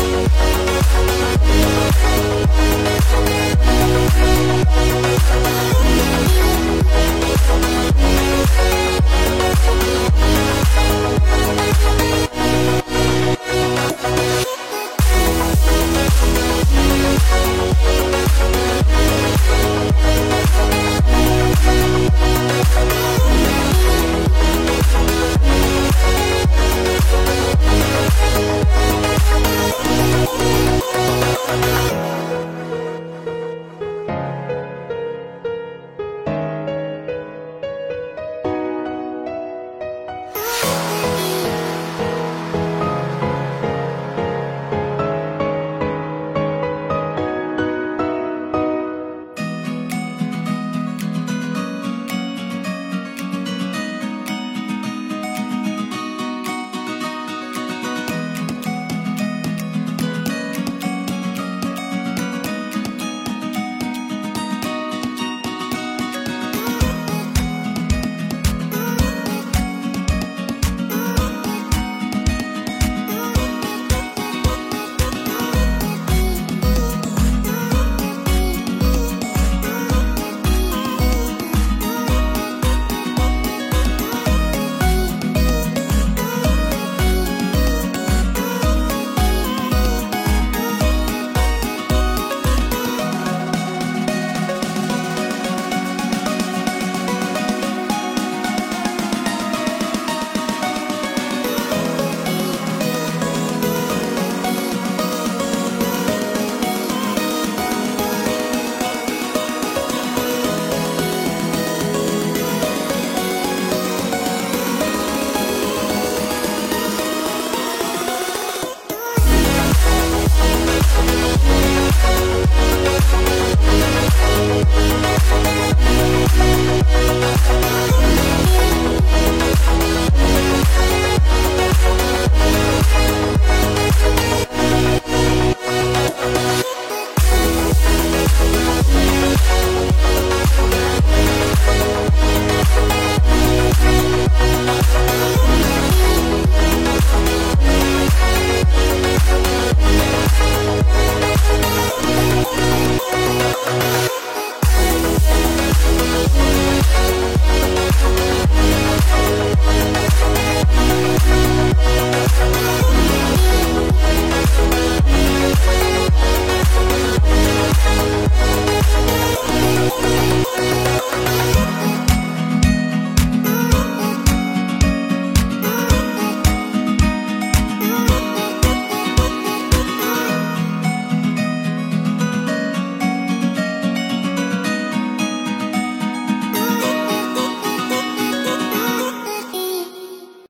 We'll